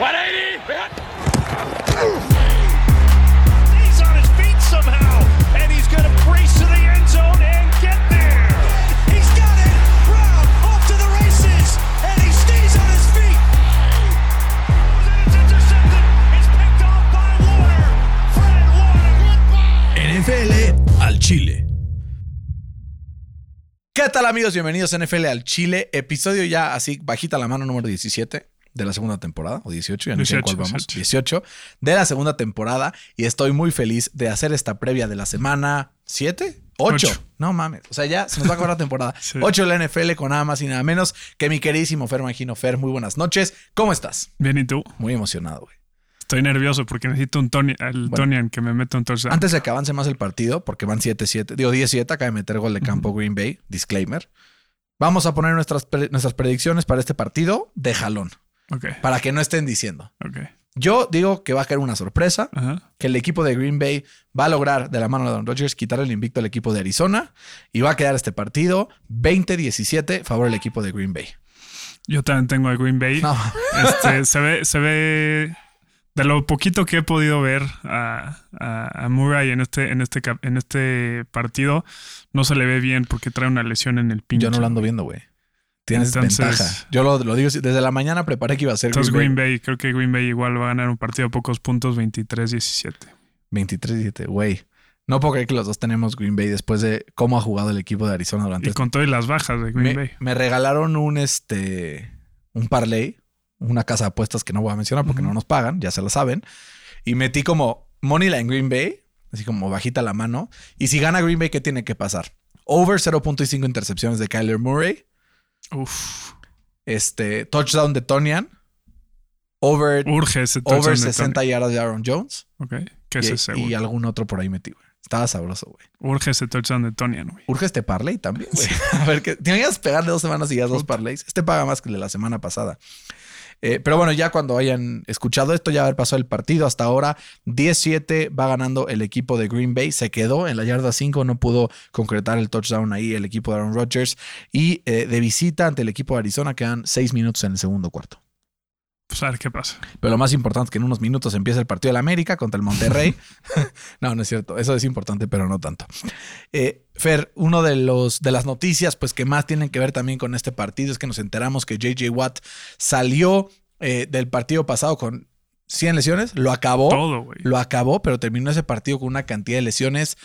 He's on his feet somehow, and he's going to brace to the end zone and get there. He's got it. Brown off to the races, and he stays on his feet. It's intercepted. It's picked off by Warner. Fred Warner. NFL al Chile. ¿Qué tal amigos? Bienvenidos a NFL al Chile. Episodio ya así, bajita la mano número 17 de la segunda temporada, o 18, ya no sé en 18, cuál vamos. 18. 18 de la segunda temporada. Y estoy muy feliz de hacer esta previa de la semana 7, 8. Ocho. No mames. O sea, ya se nos va a acabar la temporada. Sí. 8 de la NFL con nada más y nada menos que mi queridísimo Fer Mangino. Fer, muy buenas noches. ¿Cómo estás? Bien, ¿y tú? Muy emocionado, güey. Estoy nervioso porque necesito un Tony, el Bueno. Tonian que me meta un touchdown. Antes de que avance más el partido, porque van 7-7, digo 10-7, acaba de meter gol de campo Green Bay, disclaimer. Vamos a poner nuestras, nuestras predicciones para este partido de jalón, Para que no estén diciendo. Yo digo que va a caer una sorpresa, que el equipo de Green Bay va a lograr de la mano de Don Rodgers quitar el invicto al equipo de Arizona y va a quedar este partido 20-17 favor del equipo de Green Bay. Yo también tengo a Green Bay. No, Este, se ve, se ve de lo poquito que he podido ver a, a- a Murray en este, en este, en este partido, no se le ve bien porque trae una lesión en el pinche. yo no lo ando viendo, güey. Tienes Entonces- ventaja. Yo lo, lo digo desde la mañana, preparé que iba a ser Entonces Green Green Bay. Bay, creo que Green Bay igual va a ganar un partido a pocos puntos, 23-17. 23-17, güey. No puedo creer que los dos tenemos Green Bay después de cómo ha jugado el equipo de Arizona durante Y con todas las bajas de Green me, Bay. me regalaron un este un parlay, una casa de apuestas que no voy a mencionar porque no nos pagan, ya se lo saben. Y metí como Moneyline Green Bay, así como bajita la mano. Y si gana Green Bay, ¿qué tiene que pasar? Over 0.5 intercepciones de Kyler Murray, Uf, este touchdown de Tonian, over, urge ese over de 60 yardas de Aaron Jones. Ok, que y, ese seguro. y algún otro por ahí metido. Estaba sabroso, güey. Urge ese touchdown de Tonian, güey. Urge este parlay también, güey. A ver, que tienes que pegarle dos semanas y ya dos parlays. Este paga más que el de la semana pasada. Eh, pero bueno, ya cuando hayan escuchado esto, ya haber pasado el partido hasta ahora, 10-7 va ganando el equipo de Green Bay. Se quedó en la yarda 5, no pudo concretar el touchdown ahí el equipo de Aaron Rodgers. Y eh, de visita ante el equipo de Arizona quedan 6 minutos en el segundo cuarto. Pues a ver qué pasa. Pero lo más importante es que en unos minutos empieza el partido del América contra el Monterrey. no, no es cierto. Eso es importante, pero no tanto. Eh, Fer, uno de los de las noticias, pues que más tienen que ver también con este partido es que nos enteramos que JJ Watt salió eh, del partido pasado con 100 lesiones, lo acabó, Todo, güey. lo acabó, pero terminó ese partido con una cantidad de lesiones,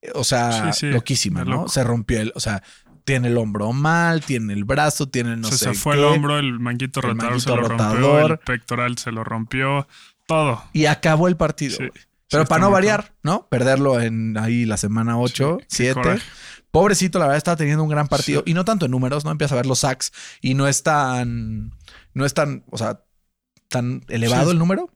eh, o sea, Sí, sí, loquísima, de ¿no? loco. Se rompió el, o sea, tiene el hombro mal, tiene el brazo, tiene el no se, sé se fue qué. el hombro, el manguito El rotador manguito se lo rompió, el pectoral se lo rompió, todo. Y acabó el partido. Sí. Pero Sí, para no variar, ¿no? Perderlo en ahí la semana 8, Sí, qué 7. coraje. Pobrecito, la verdad, está teniendo un gran partido. Y no tanto en números, ¿no? Empieza a ver los sacks y no es tan. No es tan. O sea, tan elevado el número.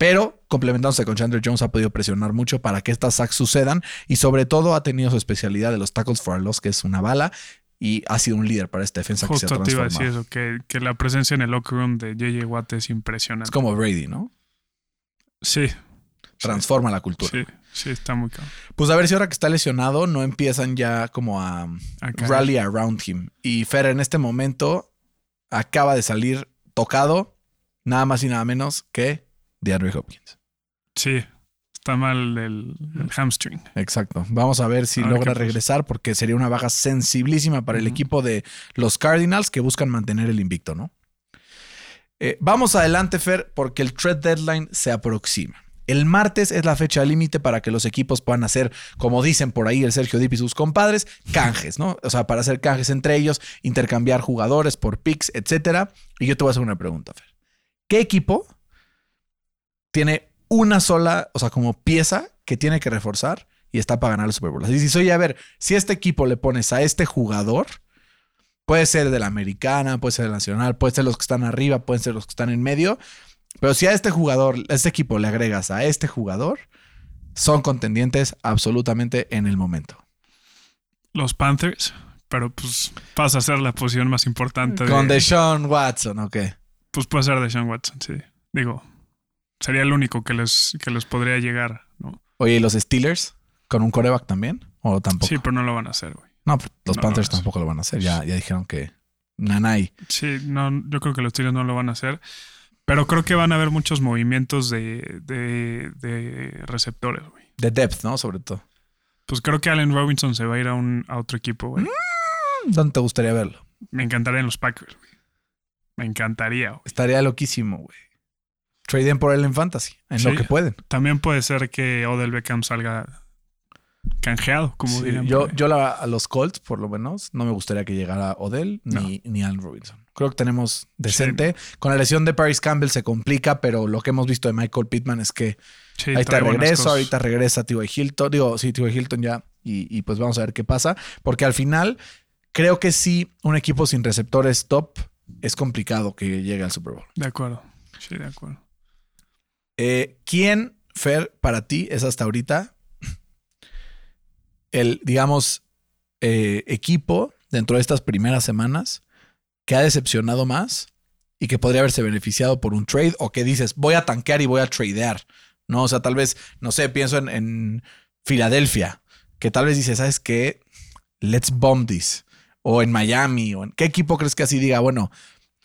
Pero complementándose con Chandler Jones ha podido presionar mucho para que estas sacks sucedan. Y sobre todo ha tenido su especialidad de los tackles for a loss, que es una bala. Y ha sido un líder para esta defensa que se ha Justo te iba a transformado. decir eso, que, que la presencia en el locker room de JJ Watt es impresionante. Es como Brady, ¿no? Sí, Transforma la cultura. sí, sí, está muy cabrón. Pues a ver si ahora que está lesionado no empiezan ya como a A rally around him. Y Fer en este momento acaba de salir tocado nada más y nada menos que de Andrew Hopkins. Sí, está mal el, el hamstring. Exacto. Vamos a ver si A ver logra regresar porque sería una baja sensibilísima para el equipo de los Cardinals que buscan mantener el invicto, ¿no? Eh, vamos adelante, Fer, porque el trade deadline se aproxima. El martes es la fecha límite para que los equipos puedan hacer, como dicen por ahí el Sergio Dip y sus compadres, canjes, ¿no? O sea, para hacer canjes entre ellos, intercambiar jugadores por picks, etcétera. Y yo te voy a hacer una pregunta, Fer. ¿Qué equipo tiene una sola, o sea, como pieza que tiene que reforzar y está para ganar el Super Bowl? Así dices, oye, a ver, si este equipo le pones a este jugador, puede ser de la americana, puede ser del nacional, puede ser los que están arriba, pueden ser los que están en medio, pero si a este jugador, a este equipo le agregas a este jugador, son contendientes absolutamente en el momento. Los Panthers, pero pues pasa a ser la posición más importante. Con de, Deshaun Watson, ok. Pues puede ser de Sean Watson, sí. Digo, sería el único que les, que les podría llegar, ¿no? Oye, ¿y los Steelers? ¿Con un coreback también? ¿O tampoco? Sí, pero no lo van a hacer, güey. No, pues, los No, Panthers tampoco lo van a hacer. Ya, ya dijeron que Nanay. Sí, no, yo creo que los Steelers no lo van a hacer. Pero creo que van a haber muchos movimientos de, de, de receptores, güey. De depth, ¿no? Sobre todo. Pues creo que Allen Robinson se va a ir a, un, a otro equipo, güey. ¿Dónde te gustaría verlo? Me encantaría en los Packers, güey. Me encantaría, güey. Estaría loquísimo, güey. Traden por él en fantasy, en Sí. lo que pueden. También puede ser que Odell Beckham salga canjeado, como Sí, dirían. yo, yo la- a los Colts, por lo menos, no me gustaría que llegara Odell ni, ni Allen Robinson. Creo que tenemos decente. Con la lesión de Paris Campbell se complica, pero lo que hemos visto de Michael Pittman es que Sí, ahí trae está buenas regreso, ahorita regresa T.Y. Hilton. Digo, sí, T.Y. Hilton ya. Y, y pues vamos a ver qué pasa. Porque al final, creo que sí, un equipo sin receptores top es complicado que llegue al Super Bowl. De acuerdo. Sí, de acuerdo. Eh, ¿Quién, Fer, para ti es hasta ahorita el, digamos, eh, equipo dentro de estas primeras semanas que ha decepcionado más y que podría haberse beneficiado por un trade o que dices, voy a tanquear y voy a tradear? ¿No? O sea, tal vez, no sé, pienso en, en Filadelfia, que tal vez dices, ¿sabes qué? Let's bomb this. O en Miami, o en qué equipo crees que así diga, bueno,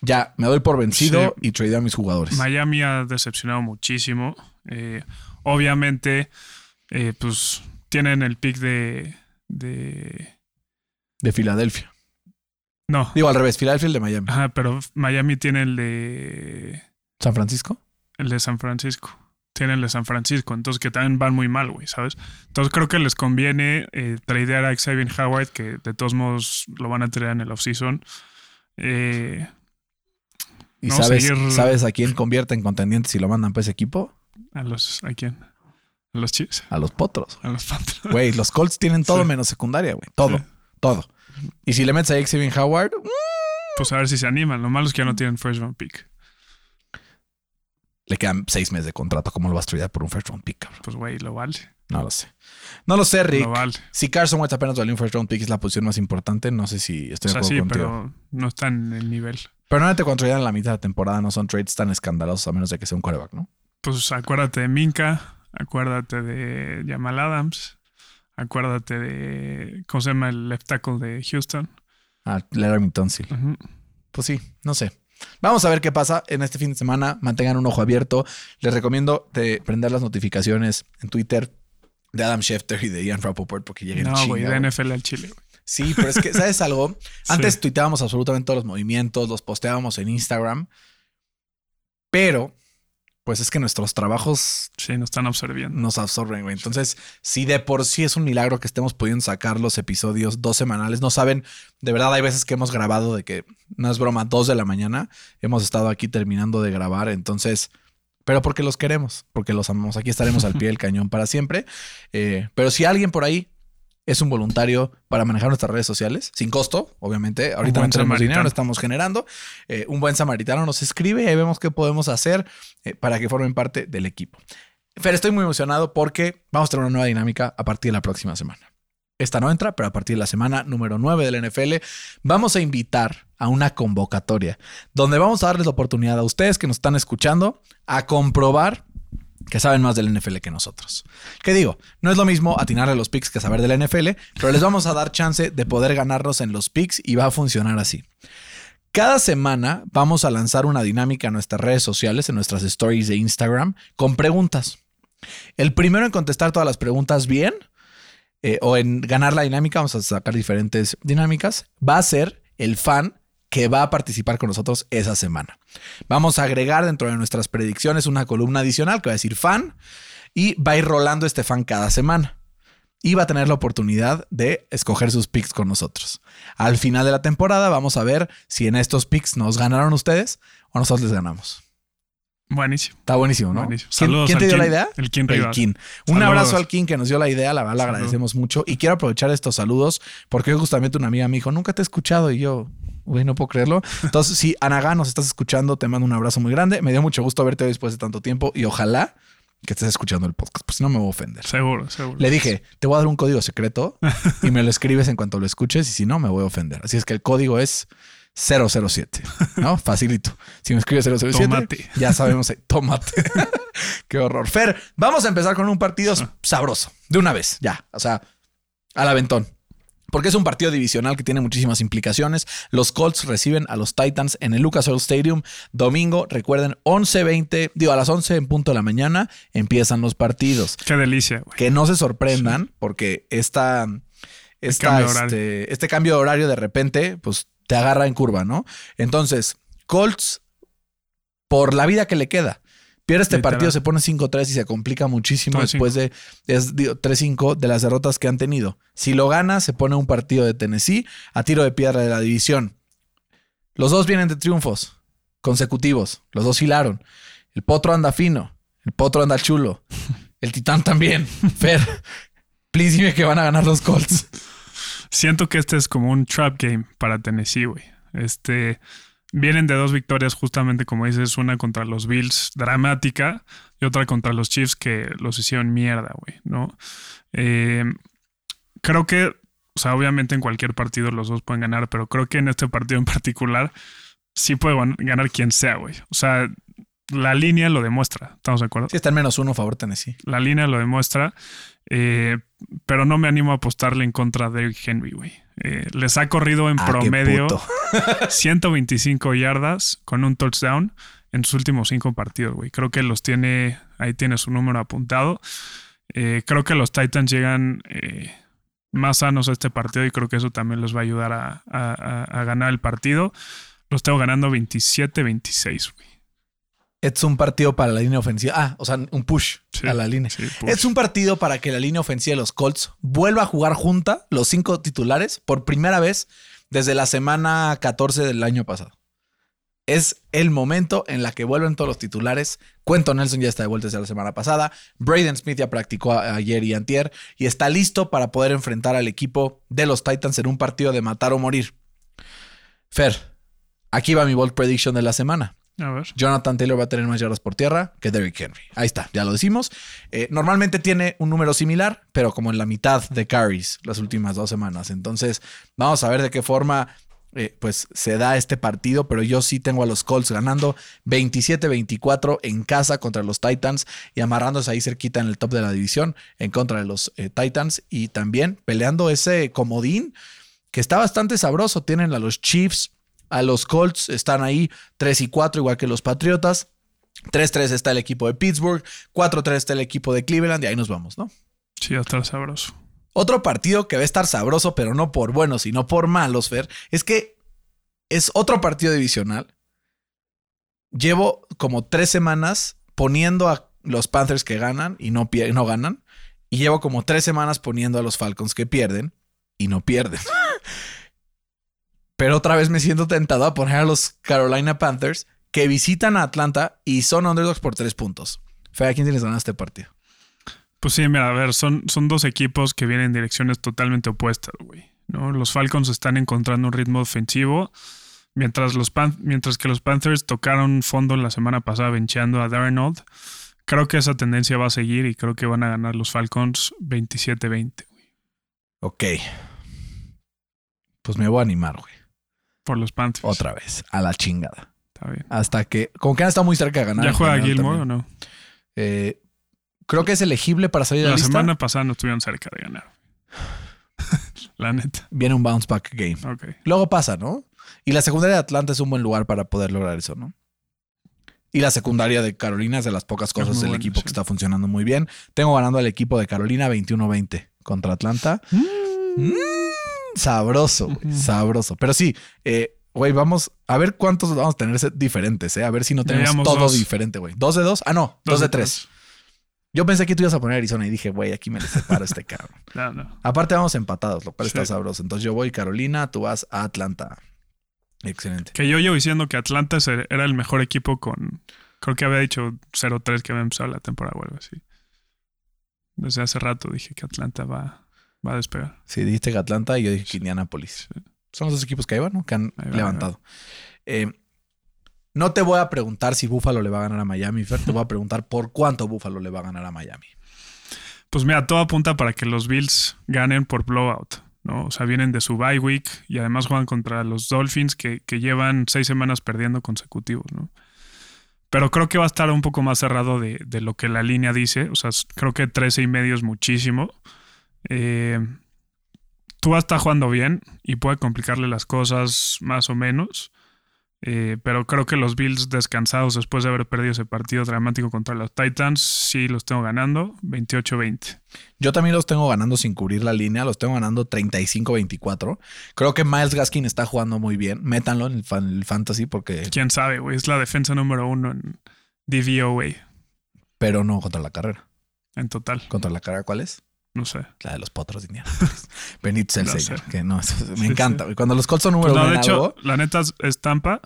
ya me doy por vencido Sí. y tradeo a mis jugadores. Miami ha decepcionado muchísimo. Eh, obviamente, eh, pues tienen el pick de, de. De Filadelfia. No. Digo al revés, Filadelfia el de Miami. Ajá, pero Miami tiene el de. San Francisco. El de San Francisco. Tienen el de San Francisco. Entonces, que también van muy mal, güey, ¿sabes? Entonces, creo que les conviene eh, tradear a Xavier Howard, que de todos modos lo van a traer en el offseason. Eh, ¿Y No, sabes, seguir- sabes a quién convierte en contendientes si lo mandan para ese equipo? a los. ¿A quién? A los Chiefs. A los potros. A los Panthers. Güey, los Colts tienen todo Sí. menos secundaria, güey. Todo, Sí. todo. Y si le metes a Xavier Howard, uh, Pues a ver si se animan. Lo malo es que ya no tienen first round pick. le quedan seis meses de contrato. ¿Cómo lo vas a traer por un first round pick, cabrón? Pues, güey, lo vale. No lo sé. No lo sé, Rick. Vale. Si Carson Wentz apenas valió un first round pick, es la posición más importante. No sé si estoy O de sea, acuerdo sí, contigo. pero no está en el nivel. Pero normalmente cuando traían la mitad de la temporada no son trades tan escandalosos a menos de que sea un quarterback, ¿no? Pues acuérdate de Minka, acuérdate de Jamal Adams, acuérdate de. ¿Cómo se llama el left tackle de Houston? Ah, Laramie Tunsil. Ujú. Pues sí, no sé. Vamos a ver qué pasa en este fin de semana. Mantengan un ojo abierto. Les recomiendo de prender las notificaciones en Twitter de Adam Schefter y de Ian Rappaport porque lleguen No, güey, de. NFL al Chile. güey. Sí, pero es que, ¿sabes algo? Antes Sí. tuiteábamos absolutamente todos los movimientos, los posteábamos en Instagram. Pero, pues es que nuestros trabajos Sí, nos están observando. nos absorben, güey. Entonces, si de por sí es un milagro que estemos pudiendo sacar los episodios dos semanales, no saben, de verdad hay veces que hemos grabado de que, no es broma, dos de la mañana, hemos estado aquí terminando de grabar, entonces, pero porque los queremos, porque los amamos, aquí estaremos al pie del cañón para siempre. Eh, pero si alguien por ahí es un voluntario para manejar nuestras redes sociales, sin costo, obviamente. Ahorita no tenemos dinero, no estamos generando. Eh, un buen samaritano nos escribe y ahí vemos qué podemos hacer eh, para que formen parte del equipo. Fer, estoy muy emocionado porque vamos a tener una nueva dinámica a partir de la próxima semana. Esta no entra, pero a partir de la semana número 9 del NFL vamos a invitar a una convocatoria donde vamos a darles la oportunidad a ustedes que nos están escuchando a comprobar que saben más del NFL que nosotros. ¿Qué digo? No es lo mismo atinarle los picks que saber del NFL, pero les vamos a dar chance de poder ganarnos en los picks y va a funcionar así. Cada semana vamos a lanzar una dinámica en nuestras redes sociales, en nuestras stories de Instagram, con preguntas. El primero en contestar todas las preguntas bien eh, o en ganar la dinámica, vamos a sacar diferentes dinámicas, va a ser el fan que va a participar con nosotros esa semana. Vamos a agregar dentro de nuestras predicciones una columna adicional que va a decir fan y va a ir rolando este fan cada semana. Y va a tener la oportunidad de escoger sus picks con nosotros. Al final de la temporada vamos a ver si en estos picks nos ganaron ustedes o nosotros les ganamos. Buenísimo. Está buenísimo, ¿no? buenísimo. ¿Quién, Saludos quién te dio la idea? El Kin El Rivas. Kin. Un Saludos. abrazo al Kin que nos dio la idea, la verdad, le agradecemos mucho. Y quiero aprovechar estos saludos porque hoy justamente una amiga me dijo, nunca te he escuchado y yo, güey, no puedo creerlo. Entonces, si Anaga nos estás escuchando, te mando un abrazo muy grande. Me dio mucho gusto verte hoy después de tanto tiempo y ojalá que estés escuchando el podcast, pues si no me voy a ofender. Seguro, seguro. Le dije, te voy a dar un código secreto y me lo escribes en cuanto lo escuches y si no, me voy a ofender. Así es que el código es 007, ¿no? Facilito. Si me escribes 007, Tómate. ya sabemos, tómate. Qué horror. Fer, vamos a empezar con un partido sabroso, de una vez, ya, o sea, al aventón. Porque es un partido divisional que tiene muchísimas implicaciones. Los Colts reciben a los Titans en el Lucas Oil Stadium domingo. Recuerden, 11.20, digo, a las 11 en punto de la mañana empiezan los partidos. Qué delicia, güey. Que no se sorprendan porque esta, cambio este, este cambio de horario de repente, pues te agarra en curva, ¿no? Entonces, Colts, por la vida que le queda, pierde este Literal. partido, se pone 5-3 y se complica muchísimo 3-5. después de es, digo, 3-5 de las derrotas que han tenido. Si lo gana, se pone un partido de Tennessee a tiro de piedra de la división. Los dos vienen de triunfos consecutivos. Los dos hilaron. El potro anda fino. El potro anda chulo. El titán también. Fer, please dime que van a ganar los Colts. Siento que este es como un trap game para Tennessee, güey. Este. Vienen de dos victorias, justamente como dices, una contra los Bills, dramática, y otra contra los Chiefs, que los hicieron mierda, güey, ¿no? Eh, creo que, o sea, obviamente en cualquier partido los dos pueden ganar, pero creo que en este partido en particular sí puede gan- ganar quien sea, güey. O sea, la línea lo demuestra, ¿estamos de acuerdo? Sí, está en menos uno a favor Tennessee. La línea lo demuestra, eh, pero no me animo a apostarle en contra de Henry, güey. Eh, les ha corrido en Ah, promedio puto. 125 yardas con un touchdown en sus últimos cinco partidos, güey. Creo que los tiene, ahí tiene su número apuntado. Eh, creo que los Titans llegan eh, más sanos a este partido y creo que eso también les va a ayudar a- a ganar el partido. Los tengo ganando 27-26, güey. Es un partido para la línea ofensiva. Ah, o sea, un push Sí, a la línea. sí. Es un partido para que la línea ofensiva de los Colts vuelva a jugar junta los cinco titulares por primera vez desde la semana 14 del año pasado. Es el momento en la que vuelven todos los titulares. Cuento Nelson ya está de vuelta desde la semana pasada. Braden Smith ya practicó ayer y antier y está listo para poder enfrentar al equipo de los Titans en un partido de matar o morir. Fer, aquí va mi bold prediction de la semana. Jonathan Taylor va a tener más yardas por tierra que Derrick Henry. Ahí está, ya lo decimos. Eh, normalmente tiene un número similar, pero como en la mitad de carries las últimas dos semanas. Entonces, vamos a ver de qué forma eh, pues se da este partido, pero yo sí tengo a los Colts ganando 27-24 en casa contra los Titans y amarrándose ahí cerquita en el top de la división en contra de los eh, Titans y también peleando ese comodín que está bastante sabroso. Tienen a los Chiefs, a los Colts, están ahí 3 y 4, igual que los Patriotas. 3-3 está el equipo de Pittsburgh, 4-3 está el equipo de Cleveland y ahí nos vamos, ¿no? Sí, va a estar sabroso. Otro partido que va a estar sabroso, pero no por buenos, sino por malos, Fer, es que es otro partido divisional. Llevo como tres semanas poniendo a los Panthers que ganan y no, pier- no ganan. Y llevo como tres semanas poniendo a los Falcons que pierden y no pierden. Pero otra vez me siento tentado a poner a los Carolina Panthers que visitan a Atlanta y son underdogs por tres puntos. Fer, ¿a quién tienes ganado este partido? Pues sí, mira, a ver, son, son dos equipos que vienen en direcciones totalmente opuestas, güey. ¿no? Los Falcons están encontrando un ritmo ofensivo, mientras, los Pan- mientras que los Panthers tocaron fondo la semana pasada bencheando a Darnold. Creo que esa tendencia va a seguir y creo que van a ganar los Falcons 27-20 güey, Ok. Pues me voy a animar, güey. Por los Panthers. Otra vez, a la chingada. Está bien. Hasta que, como que han estado muy cerca de ganar. ¿Ya juega Gilmore también. o no? Eh, creo que es elegible para salir de la, La lista. semana pasada no estuvieron cerca de ganar. la neta. Viene un bounce back game. Luego pasa, ¿no? Y la secundaria de Atlanta es un buen lugar para poder lograr eso, ¿no? Y la secundaria de Carolina es de las pocas cosas del equipo sí. que está funcionando muy bien. Tengo ganando al equipo de Carolina 21-20 contra Atlanta. Mm, sabroso, güey, sabroso. Pero sí, eh, güey, vamos a ver cuántos vamos a tener diferentes, ¿eh? A ver si no tenemos todo dos. diferente, güey. ¿Dos de dos? Ah, no, dos, de tres. Yo pensé que tú ibas a poner Arizona y dije, güey, aquí me le separo este cabrón. No, no. Aparte vamos empatados, lo cual Sí. está sabroso. Entonces yo voy Carolina, tú vas a Atlanta. Excelente. Que yo llevo diciendo que Atlanta era el mejor equipo con. Creo que había dicho 0-3 que había empezado la temporada o algo así. Desde hace rato dije que Atlanta va, va a despegar. Sí, dijiste que Atlanta y yo dije que Indianapolis. Sí. Son los dos equipos que ahí van, ¿no? Que han levantado. Eh, no te voy a preguntar si Buffalo le va a ganar a Miami, Fer. Te voy a preguntar por cuánto Buffalo le va a ganar a Miami. Pues mira, todo apunta para que los Bills ganen por blowout. ¿no? O sea, vienen de su bye week y además juegan contra los Dolphins que, que llevan seis semanas perdiendo consecutivos. ¿no? Pero creo que va a estar un poco más cerrado de, de lo que la línea dice. O sea, creo que 13 y medio es muchísimo. Eh, Tua está jugando bien y puede complicarle las cosas más o menos. Eh, pero creo que los Bills descansados después de haber perdido ese partido dramático contra los Titans, sí los tengo ganando 28-20. Yo también los tengo ganando sin cubrir la línea, los tengo ganando 35-24. Creo que Miles Gaskin está jugando muy bien. Métanlo en el, fan- el fantasy porque... Quién sabe, güey. Es la defensa número uno en DVOA Pero no contra la carrera. en total. ¿Contra la carrera cuál es? No sé. La de los potros de Indianapolis. Benito el No señor. sé. Que no, eso- me Sí, encanta. sí. Cuando los Colts son número Pues no, uno de en hecho, algo, la neta es- es Tampa,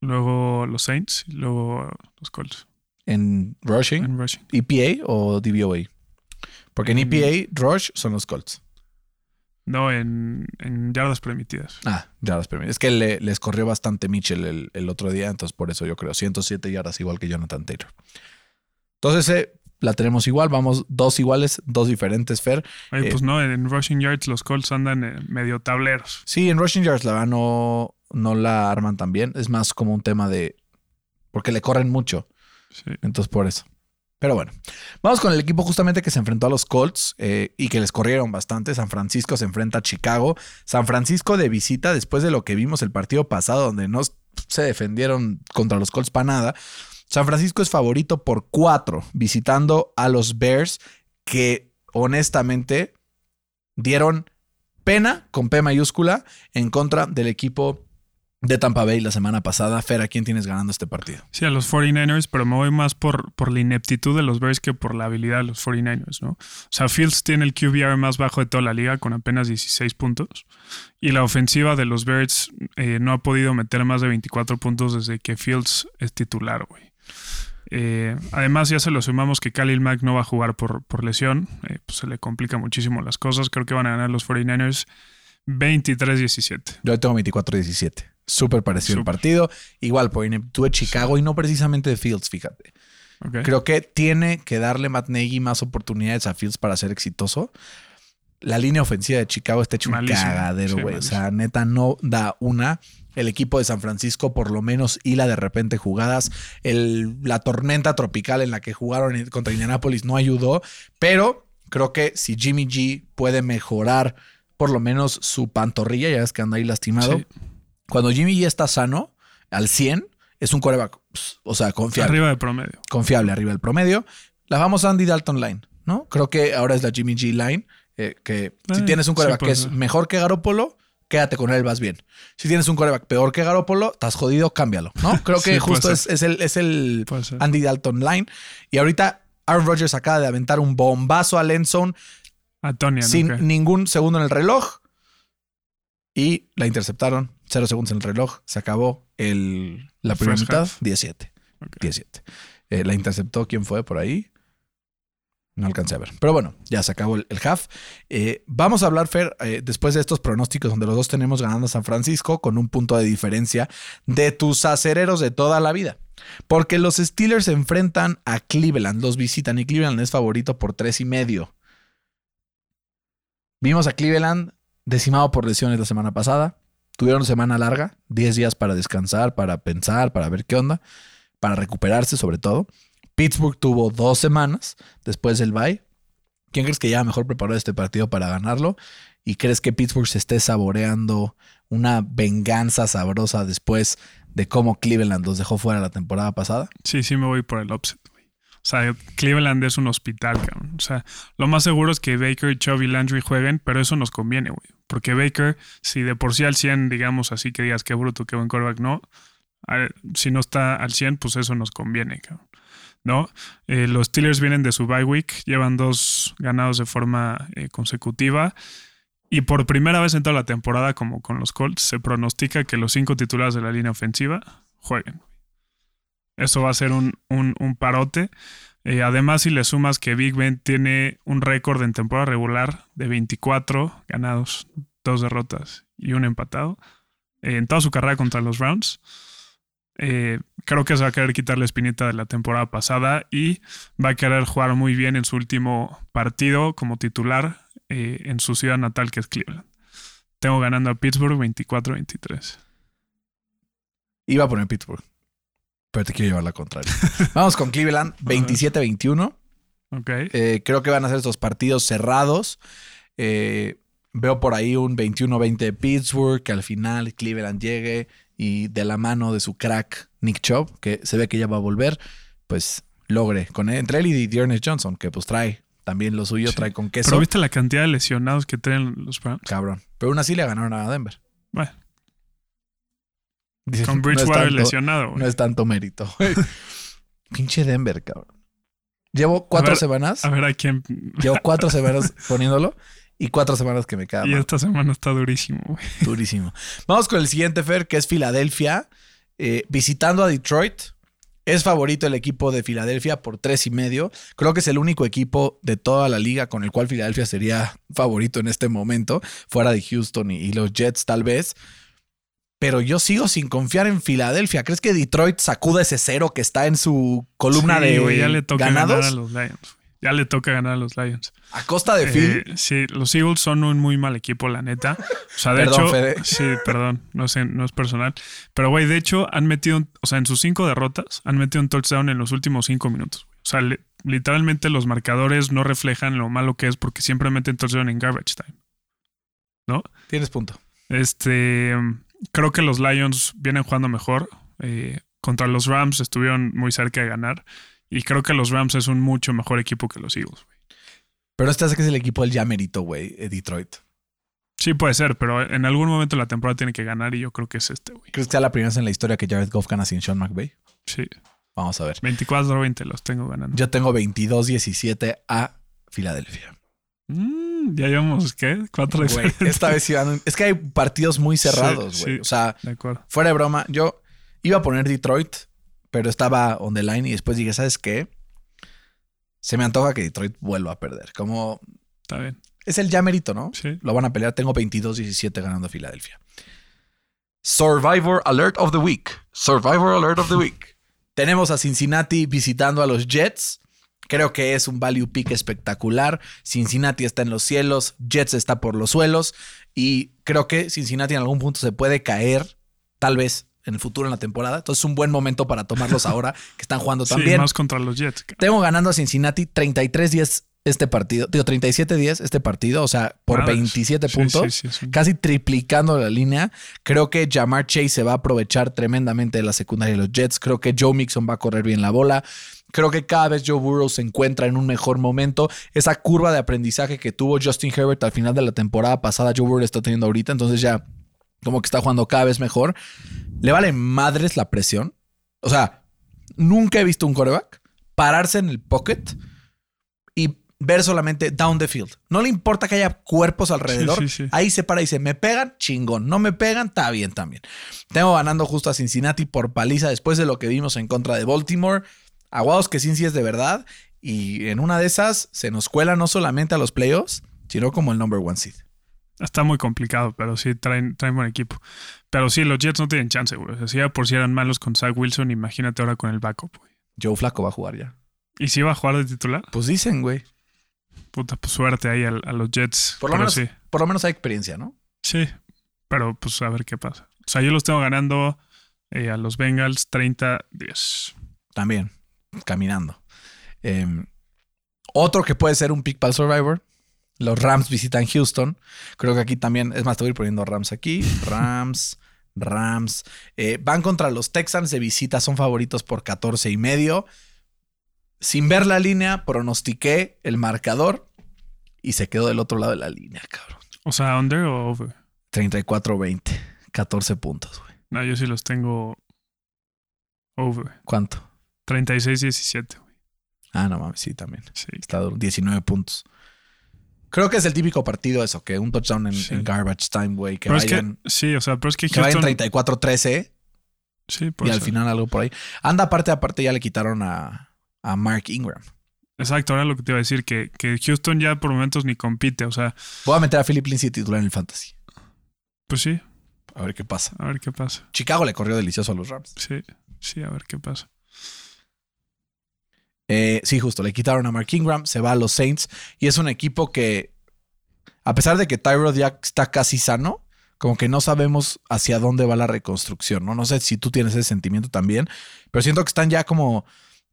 luego los Saints y luego los Colts en rushing, en rushing. EPA o DVOA. Porque en Mm. EPA, rush son los Colts. No, en, en yardas permitidas. Ah, yardas permitidas. Es que le- les corrió bastante Mitchell el, el otro día, entonces por eso yo creo 107 yardas igual que Jonathan Taylor. Entonces eh, la tenemos igual, vamos dos iguales, dos diferentes, Fer. Oye, Eh, pues no, en rushing yards los Colts andan eh, medio tableros. Sí, en rushing yards la verdad no, no la arman tan bien, es más como un tema de... porque le corren mucho, Sí. entonces por eso. Pero bueno, vamos con el equipo justamente que se enfrentó a los Colts eh, y que les corrieron bastante. San Francisco se enfrenta a Chicago. San Francisco de visita después de lo que vimos el partido pasado donde no se defendieron contra los Colts para nada. San Francisco es favorito por cuatro visitando a los Bears que honestamente dieron pena con P mayúscula en contra del equipo de Tampa Bay la semana pasada. Fer, ¿a quién tienes ganando este partido? Sí, a los 49ers, pero me voy más por, por la ineptitud de los Bears que por la habilidad de los 49ers, ¿no? O sea, Fields tiene el QBR más bajo de toda la liga con apenas 16 puntos. Y la ofensiva de los Bears eh, no ha podido meter más de 24 puntos desde que Fields es titular, güey. Eh, además, ya se lo sumamos que Khalil Mack no va a jugar por, por lesión. eh, pues se le complica muchísimo las cosas. Creo que van a ganar los 49ers 23-17. Yo tengo 24-17. Súper parecido el partido. Igual por ineptitud de Chicago y no precisamente de Fields, fíjate. Creo que tiene que darle Matt Nagy más oportunidades a Fields para ser exitoso. La línea ofensiva de Chicago está hecho un cagadero, Sí, güey. o sea, neta, no da una. El equipo de San Francisco por lo menos hila de repente jugadas. El, la tormenta tropical en la que jugaron contra Indianapolis no ayudó. Pero creo que si Jimmy G puede mejorar por lo menos su pantorrilla, ya ves que anda ahí lastimado. Sí. Cuando Jimmy G está sano, al 100, es un coreback, o sea, confiable Arriba de promedio. confiable arriba del promedio. La famosa Andy Dalton Line, ¿no? Creo que ahora es la Jimmy G Line, eh, que si tienes un sí coreback que es mejor que Garópolo, quédate con él, vas bien. Si tienes un coreback peor que Garópolo, estás jodido, cámbialo, ¿no? Creo que Sí, justo es, es el, es el. Andy Dalton Line. Y ahorita Aaron Rodgers acaba de aventar un bombazo al end zone A Tony, sin ningún segundo en el reloj. Y la interceptaron. Cero segundos en el reloj. Se acabó el, la primera First mitad. half. 17. Ok. 17. Eh, la interceptó. ¿Quién fue por ahí? No alcancé a ver. Pero bueno, ya se acabó el, half. Eh, vamos a hablar, Fer, eh, después de estos pronósticos donde los dos tenemos ganando a San Francisco con un punto de diferencia de tus acereros de toda la vida. Porque los Steelers se enfrentan a Cleveland, los visitan y Cleveland es favorito por tres y medio. Vimos a Cleveland decimado por lesiones la semana pasada. Tuvieron semana larga, 10 días para descansar, para pensar, para ver qué onda, para recuperarse sobre todo. Pittsburgh tuvo dos semanas después del bye. ¿Quién crees que ya mejor preparó este partido para ganarlo? ¿Y crees que Pittsburgh se esté saboreando una venganza sabrosa después de cómo Cleveland los dejó fuera la temporada pasada? Sí, sí me voy por el upset, güey. O sea, Cleveland es un hospital, cabrón. O sea, lo más seguro es que Baker, Chubb y Landry jueguen, pero eso nos conviene, güey. Porque Baker, si de por sí al 100, digamos así que digas qué bruto, qué buen quarterback, no. A- Si no está al 100, pues eso nos conviene, cabrón. ¿No? Eh, los Steelers vienen de su bye week, llevan dos ganados de forma eh, consecutiva. Y por primera vez en toda la temporada, como con los Colts, se pronostica que los cinco titulares de la línea ofensiva jueguen. Eso va a ser un, un- parote. Eh, además, si le sumas que Big Ben tiene un récord en temporada regular de 24 ganados, dos derrotas y un empatado eh, en toda su carrera contra los Browns, eh, creo que se va a querer quitar la espinita de la temporada pasada y va a querer jugar muy bien en su último partido como titular eh, en su ciudad natal, que es Cleveland. Tengo ganando a Pittsburgh 24-23. Iba a poner Pittsburgh, pero te quiero llevar la contraria. Vamos con Cleveland, 27-21. Ok. Eh, creo que van a ser estos partidos cerrados. Eh, Veo por ahí un 21-20 de Pittsburgh, que al final Cleveland llegue y de la mano de su crack Nick Chubb, que se ve que ya va a volver, pues logre con él, entre él y Dearness Johnson, que pues trae también lo suyo, Sí. trae con queso. Pero viste la cantidad de lesionados que traen los Browns. Cabrón. Pero aún así le ganaron a Denver. Bueno, con no Bridgewater tanto- lesionado, güey. No es tanto mérito. Pinche Denver, cabrón. Llevo cuatro ver, semanas. A ver a quién. Llevo cuatro semanas poniéndolo y cuatro semanas que me queda Y esta semana está durísimo, güey. durísimo. Vamos con el siguiente, Fer, que es Filadelfia. eh, visitando a Detroit. Es favorito el equipo de Filadelfia por tres y medio. Creo que es el único equipo de toda la liga con el cual Filadelfia sería favorito en este momento, fuera de Houston y, y los Jets tal vez. Pero yo sigo sin confiar en Filadelfia. ¿Crees que Detroit sacuda ese cero que está en su columna Sí, de güey, ya le toca ganados ganar a los Lions. Ya le toca ganar a los Lions. a costa de Phil? Eh, sí, los Eagles son un muy mal equipo, la neta. O sea, de Perdón, hecho, Fede. sí, perdón, no sé, no es personal. Pero, güey, de hecho, han metido, un- o sea, en sus cinco derrotas, han metido un touchdown en los últimos cinco minutos. O sea, le- literalmente los marcadores no reflejan lo malo que es porque siempre meten touchdown en garbage time. Tienes punto. Este, creo que los Lions vienen jugando mejor. Eh, contra los Rams estuvieron muy cerca de ganar. Y creo que los Rams es un mucho mejor equipo que los Eagles. güey. Pero este hace que es el equipo del ya merito, güey, Detroit. Sí, puede ser, pero en algún momento la temporada tiene que ganar y yo creo que es este, güey. ¿Crees que sea la primera vez en la historia que Jared Goff gana sin Sean McVay? Sí. Vamos a ver. 24-20 los tengo ganando. Yo tengo 22-17 a Filadelfia. Mm, ya llevamos, ¿qué? Cuatro Güey, esta vez iban. Es que hay partidos muy cerrados, Sí, güey. sí. O sea, De fuera de broma, yo iba a poner Detroit, pero estaba on the line y después dije, ¿sabes qué? Se me antoja que Detroit vuelva a perder. Como Está bien. es el ya merito, ¿no? Sí. Lo van a pelear. Tengo 22-17 ganando a Filadelfia. Survivor Alert of the Week. Survivor Alert of the Week. Tenemos a Cincinnati visitando a los Jets. Creo que es un value pick espectacular. Cincinnati está en los cielos, Jets está por los suelos y creo que Cincinnati en algún punto se puede caer, tal vez en el futuro en la temporada. Entonces es un buen momento para tomarlos ahora que están jugando Sí, también. más contra los Jets. Tengo ganando a Cincinnati 33-10 este partido. Digo, 37-10 este partido. O sea, por Madres. 27 Sí, puntos. sí, sí, Casi triplicando la línea. Creo que Jamar Chase se va a aprovechar tremendamente de la secundaria de los Jets. Creo que Joe Mixon va a correr bien la bola. Creo que cada vez Joe Burrow se encuentra en un mejor momento. Esa curva de aprendizaje que tuvo Justin Herbert al final de la temporada pasada, Joe Burrow está teniendo ahorita. Entonces ya como que está jugando cada vez mejor. Le vale madres la presión. O sea, nunca he visto un coreback pararse en el pocket y ver solamente down the field. No le importa que haya cuerpos alrededor. sí, sí. Ahí se para y dice, me pegan, chingón. No me pegan, está bien también. Tengo ganando justo a Cincinnati por paliza después de lo que vimos en contra de Baltimore. Aguados que Cincy es de verdad. Y en una de esas se nos cuela no solamente a los playoffs, sino como el number one seed. Está muy complicado, pero sí traen, traen buen equipo. Pero sí, los Jets no tienen chance, güey. O sea, si ya por si eran malos con Zach Wilson, imagínate ahora con el backup, güey. Joe Flaco va a jugar ya. ¿Y si va a jugar de titular? Pues dicen, güey. Puta, pues suerte ahí a, los Jets. Por lo, menos, sí. por lo menos hay experiencia, ¿no? Sí, pero pues a ver qué pasa. O sea, yo los tengo ganando eh, a los Bengals 30-10. También, caminando. Eh, otro que puede ser un pick para el Survivor. Los Rams visitan Houston. Creo que aquí también, es más, te voy a ir poniendo Rams aquí. Rams, Rams. Eh, van contra los Texans de visita, son favoritos por 14 y medio. Sin ver la línea, pronostiqué el marcador y se quedó del otro lado de la línea, cabrón. O sea, under o over. 34-20, 14 puntos, güey. No, yo sí los tengo over. ¿Cuánto? 36-17, güey. Ah, no mames, sí, también. Sí. Está duro, 19 puntos. Creo que es el típico partido eso, que un touchdown en, Sí. en garbage time, güey, que pero es vayan, que, sí, o sea, pero es que que vayan Houston. 34-13 sí, y por al eso. final algo por ahí. Anda, aparte, aparte ya le quitaron a, a Mark Ingram. Exacto, ahora lo que te iba a decir, que, que Houston ya por momentos ni compite. O sea, Voy a meter a Philip Lindsay titular en el fantasy. pues sí, A ver qué pasa. a ver qué pasa. Chicago le corrió delicioso a los Rams. Sí, sí, a ver qué pasa. Eh, sí, justo, le quitaron a Mark Ingram, se va a los Saints y es un equipo que, a pesar de que Tyrod ya está casi sano, como que no sabemos hacia dónde va la reconstrucción, ¿no? No sé si tú tienes ese sentimiento también, pero siento que están ya como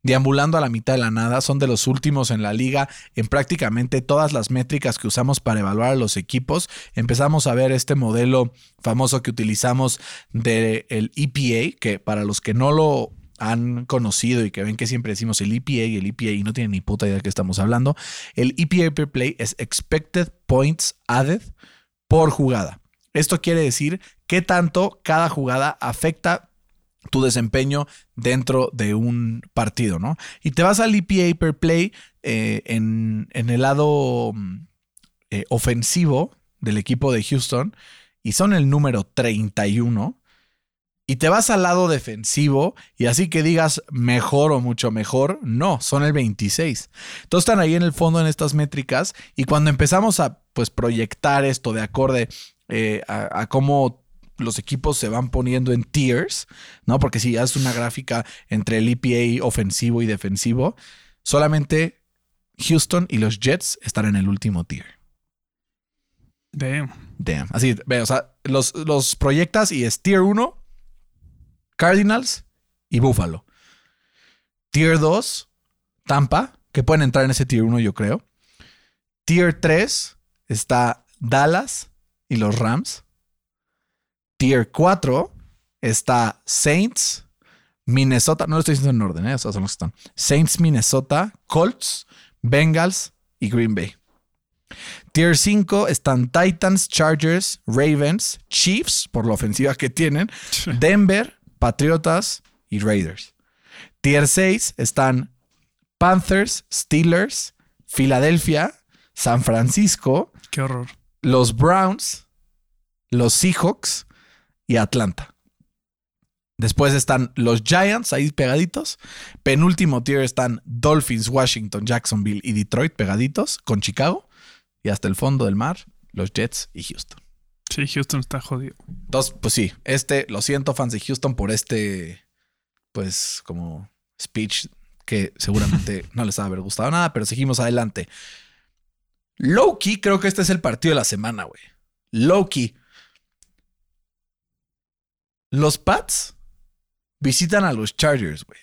deambulando a la mitad de la nada, son de los últimos en la liga en prácticamente todas las métricas que usamos para evaluar a los equipos. Empezamos a ver este modelo famoso que utilizamos del EPA, que para los que no lo han conocido y que ven que siempre decimos el EPA y el EPA y no tienen ni puta idea de qué estamos hablando, el EPA per play es Expected Points Added por jugada. Esto quiere decir qué tanto cada jugada afecta tu desempeño dentro de un partido, ¿no? Y te vas al EPA per play eh, en, el lado mm, eh, ofensivo del equipo de Houston y son el número 31. Y te vas al lado defensivo y así que digas mejor o mucho mejor, no, son el 26. Entonces están ahí en el fondo en estas métricas y cuando empezamos a pues proyectar esto de acorde eh, a, a cómo los equipos se van poniendo en tiers, ¿no? Porque si haces una gráfica entre el EPA ofensivo y defensivo, solamente Houston y los Jets están en el último tier. Damn. Damn. Así, ve, o sea, los, los proyectas y es tier 1, Cardinals y Buffalo. Tier 2, Tampa, que pueden entrar en ese tier 1, yo creo. Tier 3 está Dallas y los Rams. Tier 4 está Saints, Minnesota, no lo estoy diciendo en orden, ¿eh? son los que están. Saints, Minnesota, Colts, Bengals y Green Bay. Tier 5 están Titans, Chargers, Ravens, Chiefs, por la ofensiva que tienen, Denver, Patriotas y Raiders. Tier 6 están Panthers, Steelers, Filadelfia, San Francisco. Qué horror. Los Browns, los Seahawks, y Atlanta. Después están los Giants ahí pegaditos. Penúltimo tier están Dolphins, Washington, Jacksonville y Detroit pegaditos con Chicago. Y hasta el fondo del mar, los Jets y Houston. Sí, Houston está jodido. Entonces, pues sí, este, lo siento fans de Houston por este, pues como speech que seguramente no les va a haber gustado nada, pero seguimos adelante. Loki, creo que este es el partido de la semana, güey. Loki. Los Pats visitan a los Chargers, güey.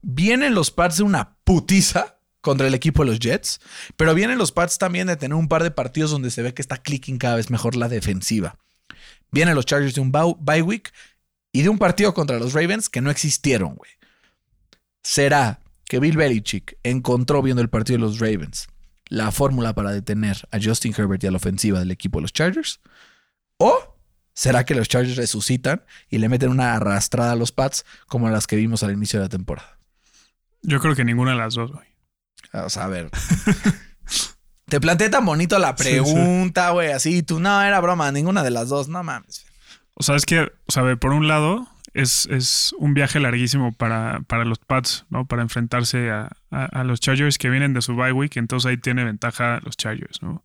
Vienen los Pats de una putiza contra el equipo de los Jets, pero vienen los Pats también de tener un par de partidos donde se ve que está clicking cada vez mejor la defensiva. Vienen los Chargers de un bye week y de un partido contra los Ravens que no existieron, güey. ¿Será que Bill Belichick encontró viendo el partido de los Ravens la fórmula para detener a Justin Herbert y a la ofensiva del equipo de los Chargers? ¿O ¿Será que los Chargers resucitan y le meten una arrastrada a los Pats como las que vimos al inicio de la temporada? Yo creo que ninguna de las dos, güey. O sea, a ver. Te planteé tan bonito la pregunta, güey, así. Tú, no, era broma, ninguna de las dos, no mames. O sea, es que, o sea, por un lado, es, es un viaje larguísimo para, para, los Pats, ¿no? Para enfrentarse a, a, los Chargers que vienen de su bye week, entonces ahí tiene ventaja los Chargers, ¿no?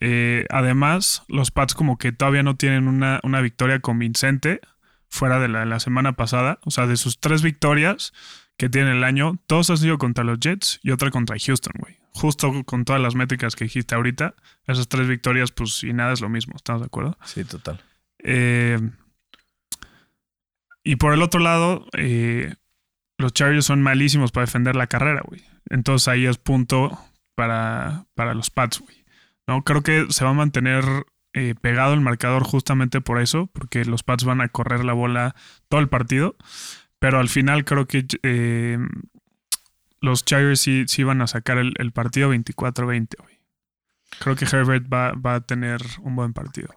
Eh, además, los Pats como que todavía no tienen una, una victoria convincente fuera de la, la, semana pasada. O sea, de sus tres victorias que tiene el año, dos han sido contra los Jets y otra contra Houston, güey. Justo con todas las métricas que dijiste ahorita, esas tres victorias, pues y nada es lo mismo, ¿estamos de acuerdo? Sí, total. Eh, y por el otro lado, eh, los Chargers son malísimos para defender la carrera, güey. Entonces ahí es punto para, para los Pats, güey. ¿no? Creo que se va a mantener eh, pegado el marcador justamente por eso, porque los Pats van a correr la bola todo el partido. Pero al final creo que eh, los Chargers sí, sí, van a sacar el, partido 24-20, Creo que Herbert va, a tener un buen partido,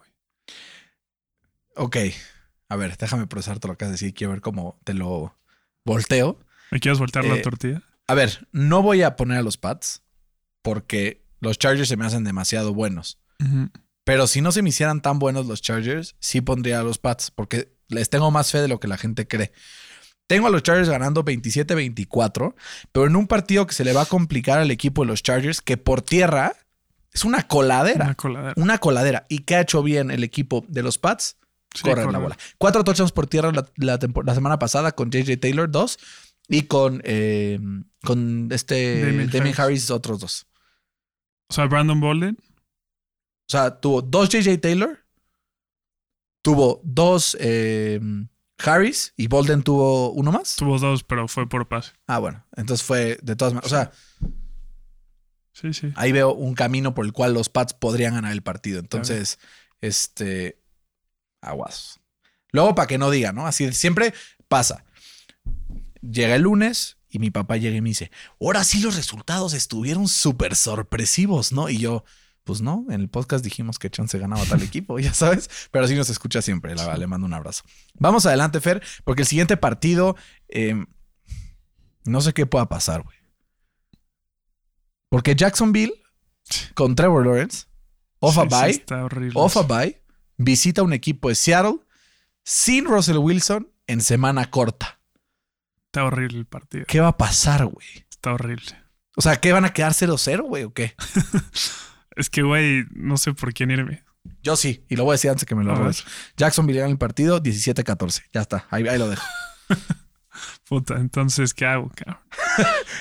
Ok. A ver, déjame procesar todo lo que has decir. Quiero ver cómo te lo volteo. ¿Me quieres voltear la Eh, tortilla? A ver, no voy a poner a los Pats porque los Chargers se me hacen demasiado buenos. Pero si no se me hicieran tan buenos los Chargers, sí pondría a los Pats porque les tengo más fe de lo que la gente cree. Tengo a los Chargers ganando 27-24, pero en un partido que se le va a complicar al equipo de los Chargers, que por tierra es una coladera. Una coladera. Una coladera. ¿Y qué ha hecho bien el equipo de los Pats? Sí, correr la bola. Cuatro touchdowns por tierra la, la tempo- la semana pasada con JJ Taylor, dos. Y con, eh, con este Damien Harris. Harris, otros dos. O sea, Brandon Bolden. O sea, tuvo dos JJ Taylor, tuvo dos eh, Harris y Bolden tuvo uno más. Tuvo dos, pero fue por pase. Ah, bueno. Entonces fue de todas maneras. O sea, Sí, sí. ahí veo un camino por el cual los Pats podrían ganar el partido. Entonces, este. Aguas. Luego, para que no diga, ¿no? Así siempre pasa. Llega el lunes y mi papá llega y me dice: Ahora sí, los resultados estuvieron súper sorpresivos, ¿no? Y yo. Pues no, en el podcast dijimos que Chance ganaba tal equipo, ya sabes, pero sí nos escucha siempre. la- le mando un abrazo. Vamos adelante, Fer, porque el siguiente partido, eh, no sé qué pueda pasar, güey. Porque Jacksonville con Trevor Lawrence, off a Sí, bye, está horrible. off a bye, visita un equipo de Seattle sin Russell Wilson en semana corta. Está horrible el partido. ¿Qué va a pasar, güey? Está horrible. O sea, ¿qué van a quedar 0-0, güey, o qué? Es que, güey, no sé por quién irme. Yo sí, y lo voy a decir antes que me lo robes. Jacksonville gana el partido 17-14. Ya está, ahí, ahí lo dejo. Puta, entonces, ¿qué hago, cabrón?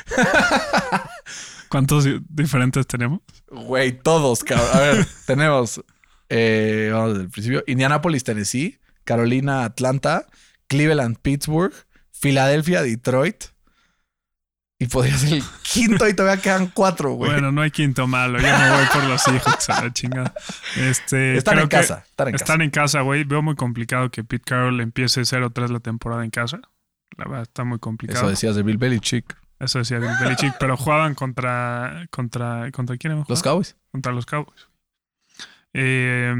¿Cuántos di- diferentes tenemos? Güey, todos, cabrón. A ver, tenemos, eh, vamos desde el principio, Indianapolis, Tennessee, Carolina, Atlanta, Cleveland, Pittsburgh, Filadelfia, Detroit. Y podría ser el quinto y todavía quedan cuatro, güey. Bueno, no hay quinto malo. Yo me voy por los hijos, a la chingada. Este, están en casa, están en Están casa. en casa, güey. Veo muy complicado que Pete Carroll empiece 0-3 la temporada en casa. La verdad, está muy complicado. Eso decías de Bill Belichick. Eso decía Bill Belichick, pero jugaban contra. ¿Contra, ¿contra quién hemos Los? Cowboys. Contra los Cowboys. Eh,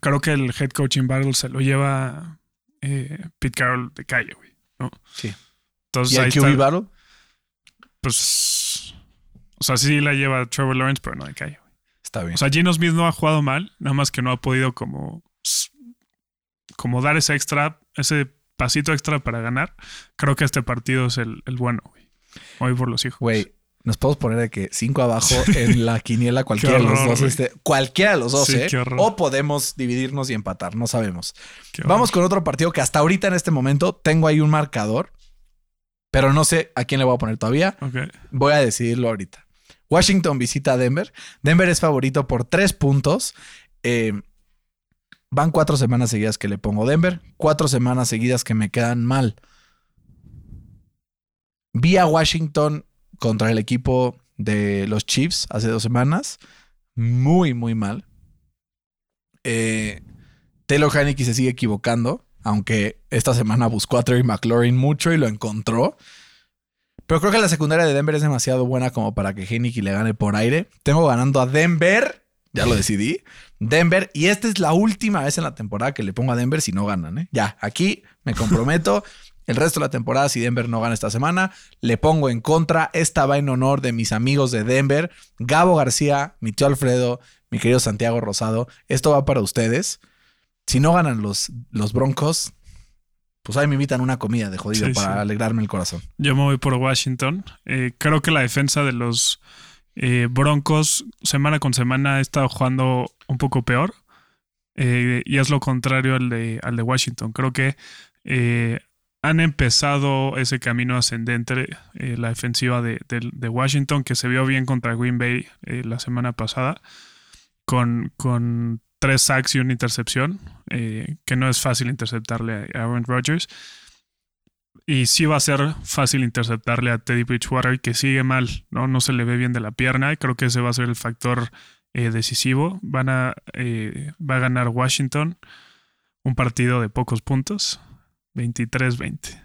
creo que el head coaching battle se lo lleva eh, Pete Carroll de calle, güey. ¿no? Sí. Entonces ¿Y el ahí QB está, Battle? pues. O sea, sí la lleva Trevor Lawrence, pero no de calle. Está bien. O sea, Geno Smith no ha jugado mal, nada más que no ha podido como, como dar ese extra, ese pasito extra para ganar. Creo que este partido es el, el bueno, güey. Hoy por los hijos. Güey, nos podemos poner de que cinco abajo en la quiniela cualquiera de los dos. Este, cualquiera de los dos, Sí, ¿eh? O podemos dividirnos y empatar, no sabemos. Qué Vamos con otro partido que hasta ahorita en este momento tengo ahí un marcador, pero no sé a quién le voy a poner todavía. Voy a decidirlo ahorita. Washington visita a Denver. Denver es favorito por tres puntos. Eh, van cuatro semanas seguidas que le pongo Denver, cuatro semanas seguidas que me quedan mal. Vi a Washington contra el equipo de los Chiefs hace dos semanas. Muy, muy mal. Eh, Taylor Heineke se sigue equivocando, aunque esta semana buscó a Terry McLaurin mucho y lo encontró. Pero creo que la secundaria de Denver es demasiado buena como para que Heineke le gane por aire. Tengo ganando a Denver. Ya lo decidí. Denver. Y esta es la última vez en la temporada que le pongo a Denver si no ganan. ¿eh? Ya, aquí me comprometo. El resto de la temporada, si Denver no gana esta semana, le pongo en contra. Esta va en honor de mis amigos de Denver. Gabo García, mi tío Alfredo, mi querido Santiago Rosado. Esto va para ustedes. Si no ganan los, los Broncos, pues ahí me invitan una comida de jodido Sí, para sí. alegrarme el corazón. Yo me voy por Washington. Eh, creo que la defensa de los eh, Broncos semana con semana ha estado jugando un poco peor. Eh, y es lo contrario al de, al de Washington. Creo que han empezado ese camino ascendente la defensiva de, de- de Washington, que se vio bien contra Green Bay la semana pasada, con, con tres sacks y una intercepción, eh, que no es fácil interceptarle a Aaron Rodgers. Y sí va a ser fácil interceptarle a Teddy Bridgewater, que sigue mal, ¿no? No se le ve bien de la pierna. Y creo que ese va a ser el factor eh, decisivo. Van a, eh, va a ganar Washington un partido de pocos puntos, 23-20.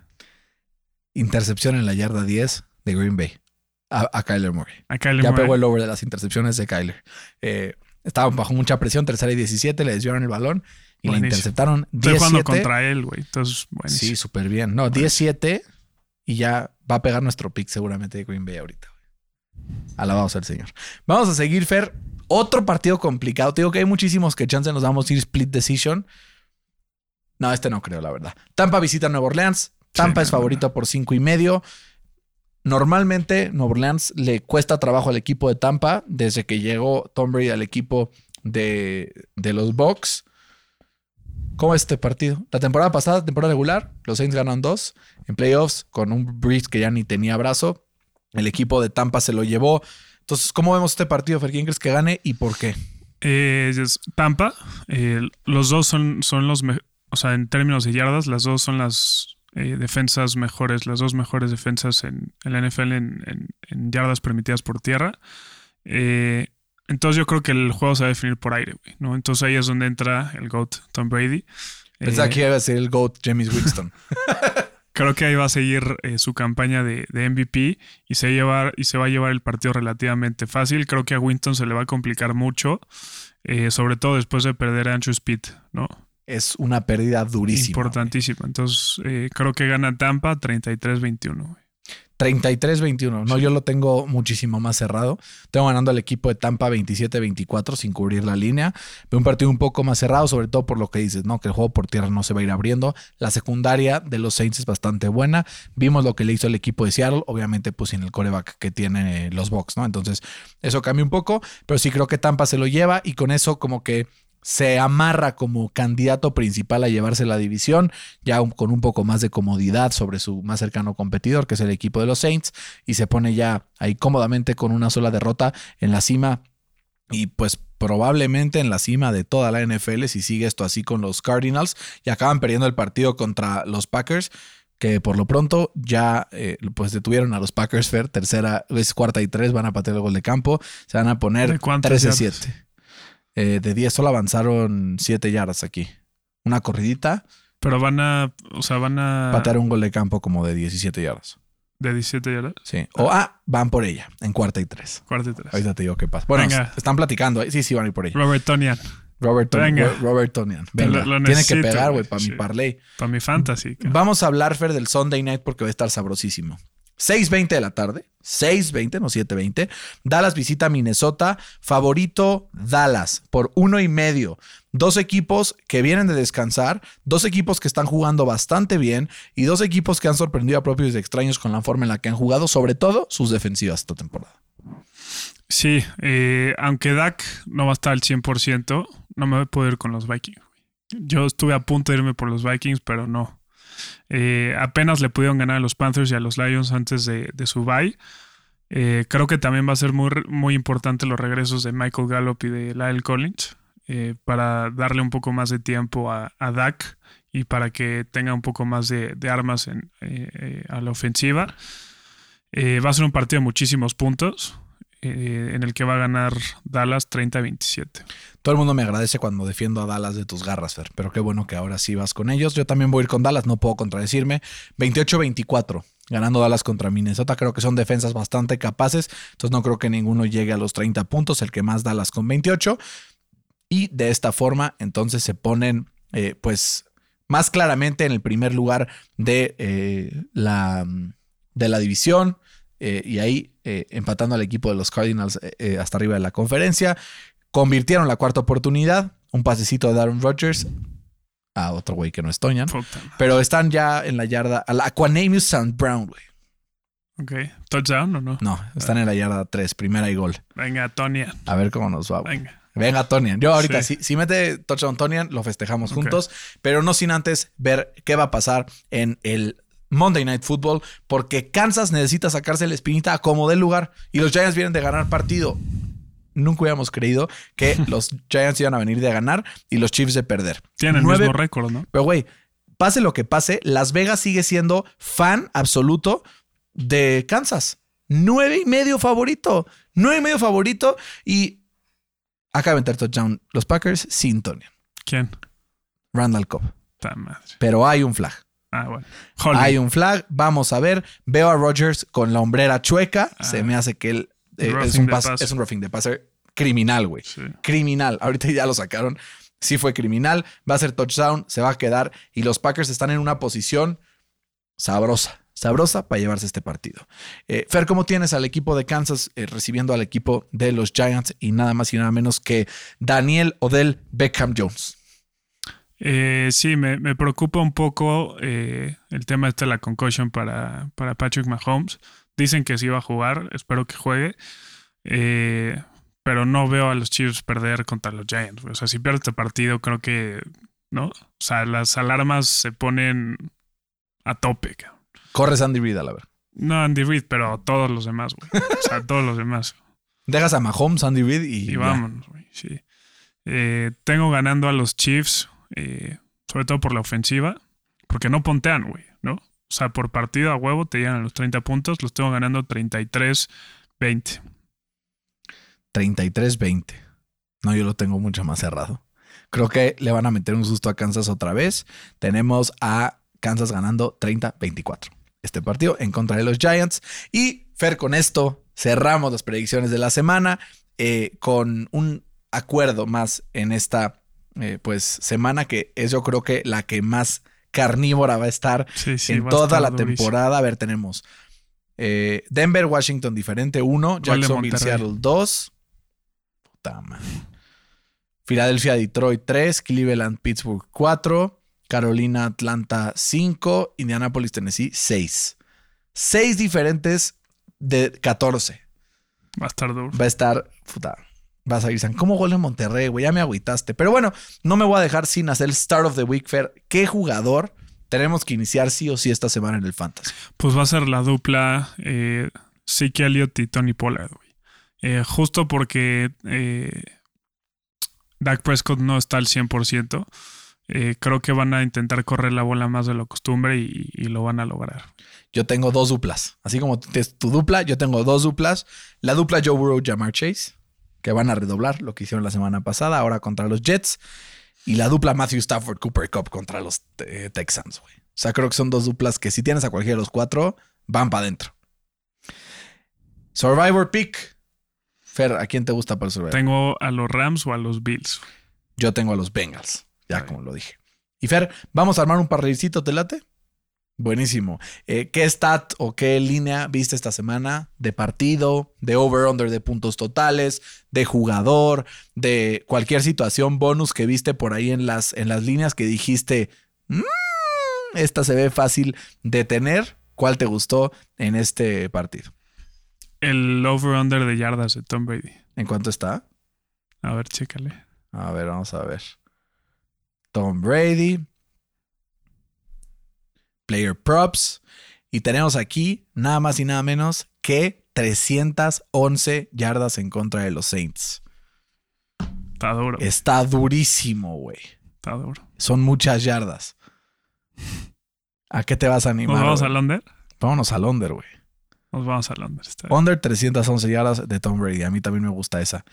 Intercepción en la yarda 10 de Green Bay a, a Kyler Murray. A Kyler Ya Murray. pegó el over de las intercepciones de Kyler. Eh, estaban bajo mucha presión, tercera y 17, le desviaron el balón y le Buenísimo. interceptaron Estoy jugando 17. contra él, güey. Entonces. Sí, súper bien. No, 17 y ya va a pegar nuestro pick seguramente de Green Bay ahorita. güey. Alabado sea el Señor. Vamos a seguir, Fer. Otro partido complicado. Te digo que hay muchísimos que chance nos vamos a ir split decision. No, este no creo, la verdad. Tampa visita Nueva Orleans. Tampa Sí, es favorito por cinco y medio. Normalmente Nueva Orleans le cuesta trabajo al equipo de Tampa desde que llegó Tom Brady al equipo de, de los Bucks. ¿Cómo es este partido? La temporada pasada, temporada regular, los Saints ganan dos. En playoffs, con un Breeze que ya ni tenía brazo, el equipo de Tampa se lo llevó. Entonces, ¿cómo vemos este partido, Fer? ¿Quién crees que gane y por qué? Eh, es Tampa. eh, los dos son, son los me- o sea, en términos de yardas, las dos son las eh, defensas mejores, las dos mejores defensas en, en la NFL en, en- en yardas permitidas por tierra. Eh, entonces yo creo que el juego se va a definir por aire, güey, ¿no? Entonces ahí es donde entra el GOAT Tom Brady. Pensaba Eh, que iba a ser el GOAT James Winston. Creo que ahí va a seguir su campaña de, de MVP y se, va a llevar, y se va a llevar el partido relativamente fácil. Creo que a Winston se le va a complicar mucho, sobre todo después de perder a Andrew Speed, ¿no? Es una pérdida durísima. Importantísimo. Entonces, eh, creo que gana Tampa 33-21. güey. 33-21. No, yo lo tengo muchísimo más cerrado. Tengo ganando al equipo de Tampa 27-24 sin cubrir la línea. Veo un partido un poco más cerrado, sobre todo por lo que dices, ¿no? Que el juego por tierra no se va a ir abriendo. La secundaria de los Saints es bastante buena. Vimos lo que le hizo el equipo de Seattle, obviamente, pues sin el coreback que tiene los Bucks, ¿no? Entonces, eso cambia un poco, pero sí creo que Tampa se lo lleva y con eso, como que se amarra como candidato principal a llevarse la división, ya con un poco más de comodidad sobre su más cercano competidor, que es el equipo de los Saints, y se pone ya ahí cómodamente con una sola derrota en la cima y pues probablemente en la cima de toda la NFL si sigue esto así con los Cardinals y acaban perdiendo el partido contra los Packers que por lo pronto ya eh, pues detuvieron a los Packers Fair, tercera es cuarta y tres, van a patear el gol de campo, se van a poner ¿De cuántas 13-7. Eh, de 10 solo avanzaron 7 yardas aquí. Una corridita, Pero van a, o sea, van a... patear un gol de campo como de 17 yardas. De 17 yardas. Sí. O ah, van por ella en cuarta y tres. Cuarta y tres. Ahorita te digo qué pasa. Bueno, Venga. están platicando. Sí, sí, van a ir por ella. Robert Tonian, Robert, Ton- Venga. Robert Tonian. Venga. Lo- lo Tiene que pegar, güey, para Sí. mi parlay. para mi fantasy. Vamos a hablar, Fer, del Sunday Night porque va a estar sabrosísimo. 6.20 de la tarde. 6.20, no 7.20. Dallas visita Minnesota. Favorito Dallas por uno y medio. Dos equipos que vienen de descansar, dos equipos que están jugando bastante bien y dos equipos que han sorprendido a propios y extraños con la forma en la que han jugado, sobre todo sus defensivas esta temporada. Sí, eh, aunque Dak no va a estar al 100%, no me voy a poder con los Vikings. Yo estuve a punto de irme por los Vikings, pero no. Eh, apenas le pudieron ganar a los Panthers y a los Lions antes de, su bye. Eh, creo que también va a ser muy, muy importante los regresos de Michael Gallup y de Lyle Collins eh, para darle un poco más de tiempo a, a Dak y para que tenga un poco más de, armas en, a la ofensiva. Va a ser un partido de muchísimos puntos eh, en el que va a ganar Dallas 30-27. Todo el mundo me agradece cuando defiendo a Dallas de tus garras, Fer, pero qué bueno que ahora sí vas con ellos. Yo también voy a ir con Dallas, no puedo contradecirme. 28-24, ganando Dallas contra Minnesota. Creo que son defensas bastante capaces, entonces no creo que ninguno llegue a los 30 puntos, el que más Dallas con 28. Y de esta forma, entonces se ponen, eh, pues, más claramente en el primer lugar de, eh, la, de la división. Eh, y ahí eh, empatando al equipo de los Cardinals eh, hasta arriba de la conferencia. Convirtieron la cuarta oportunidad. Un pasecito de Darren Rodgers a otro güey que no es Toñan. Pero están ya en la yarda. A la Aquanamius St. Brown, güey. Ok. ¿Touchdown o no? No, están en la yarda 3, primera y gol. Venga, Tonya. A ver cómo nos va, güey. Venga. Venga, Tonian. Yo ahorita, Sí. si, si mete touchdown Tonian, lo festejamos juntos, pero no sin antes ver qué va a pasar en el Monday Night Football, porque Kansas necesita sacarse la espinita a como del lugar y los Giants vienen de ganar partido. Nunca hubiéramos creído que los Giants iban a venir de ganar y los Chiefs de perder. Tienen el Nueve- mismo récord, ¿no? Pero, güey, pase lo que pase, Las Vegas sigue siendo fan absoluto de Kansas. Nueve y medio favorito. Nueve y medio favorito. Y acaba de meter touchdown los Packers sin Tony. ¿Quién? Randall Cobb. Madre. Pero hay un flag. Ah, bueno. Hay un flag. Vamos a ver. Veo a Rodgers con la hombrera chueca. Se me hace que él eh, es, Roughing un pas- es un roughing de passer criminal, güey. Sí. criminal. Ahorita ya lo sacaron. Sí fue criminal. Va a ser touchdown, se va a quedar. Y los Packers están en una posición sabrosa. Sabrosa para llevarse este partido. Eh, Fer, ¿cómo tienes al equipo de Kansas eh, recibiendo al equipo de los Giants y nada más y nada menos que Daniel Odell Beckham Jones? Eh, sí, me, me preocupa un poco eh, el tema este de la concussion para, para Patrick Mahomes. Dicen que sí va a jugar, espero que juegue. Eh, pero no veo a los Chiefs perder contra los Giants. O sea, si pierde este partido, creo que, ¿no? O sea, las alarmas se ponen a tope. cabrón. Corres Andy Reid a la ver. No Andy Reid, pero todos los demás, güey. O sea, todos los demás. Dejas a Mahomes, Andy Reid y, Y vámonos, güey. Sí. Eh, tengo ganando a los Chiefs eh, sobre todo por la ofensiva, porque no pontean, güey, ¿no? O sea, por partido a huevo te llegan a los 30 puntos, los tengo ganando 33-20. 33-20. No, yo lo tengo mucho más cerrado. Creo que le van a meter un susto a Kansas otra vez. Tenemos a Kansas ganando 30-24 este partido en contra de los Giants. Y Fer, con esto cerramos las predicciones de la semana eh, con un acuerdo más en esta eh, pues semana que es yo creo que la que más carnívora va a estar Sí, sí, en toda la durísimo. temporada. A ver, tenemos eh, Denver, Washington diferente 1, de Jacksonville. Seattle 2. Puta madre. Filadelfia, Detroit 3, Cleveland, Pittsburgh 4, Carolina, Atlanta 5, Indianapolis, Tennessee 6. 6 diferentes de 14. Va a estar duro. Va a estar, puta, vas a ir, San, ¿cómo gol Monterrey, güey? Ya me agüitaste. Pero bueno, no me voy a dejar sin hacer el Start of the Week Fair. ¿Qué jugador tenemos que iniciar sí o sí esta semana en el Fantasy? Pues va a ser la dupla eh, Zeke Elliott y Tony Pollard, güey. Eh, justo porque eh, Dak Prescott no está al 100%. eh, creo que van a intentar correr la bola más de lo costumbre y, y lo van a lograr. Yo tengo dos duplas. Así como tienes tu dupla, yo tengo dos duplas. La dupla Joe Burrow, Jamar Chase, que van a redoblar lo que hicieron la semana pasada, ahora contra los Jets. Y la dupla Matthew Stafford, Cooper Cup contra los eh, Texans, güey. O sea, creo que son dos duplas que si tienes a cualquiera de los cuatro, van para adentro. Survivor Pick. Fer, ¿a quién te gusta para el Survivor? Tengo a los Rams o a los Bills. Yo tengo a los Bengals, ya como lo dije. Y Fer, vamos a armar un parrillito, ¿te late? Buenísimo. Eh, ¿Qué stat o qué línea viste esta semana de partido, de over-under de puntos totales, de jugador, de cualquier situación bonus que viste por ahí en las, en las líneas que dijiste, "Mm, esta se ve fácil de tener? ¿Cuál te gustó en este partido? El over-under de yardas de Tom Brady. ¿En cuánto está? A ver, chécale. A ver, vamos a ver. Tom Brady. Player props. Y tenemos aquí nada más y nada menos que 311 yardas en contra de los Saints. Está duro. Está durísimo, güey. Está duro. Son muchas yardas. ¿A qué te vas a animar? ¿Nos vamos güey? al under? Vámonos al under, güey. Nos vamos. Está bien. Under 311 yardas de Tom Brady. A mí también me gusta esa.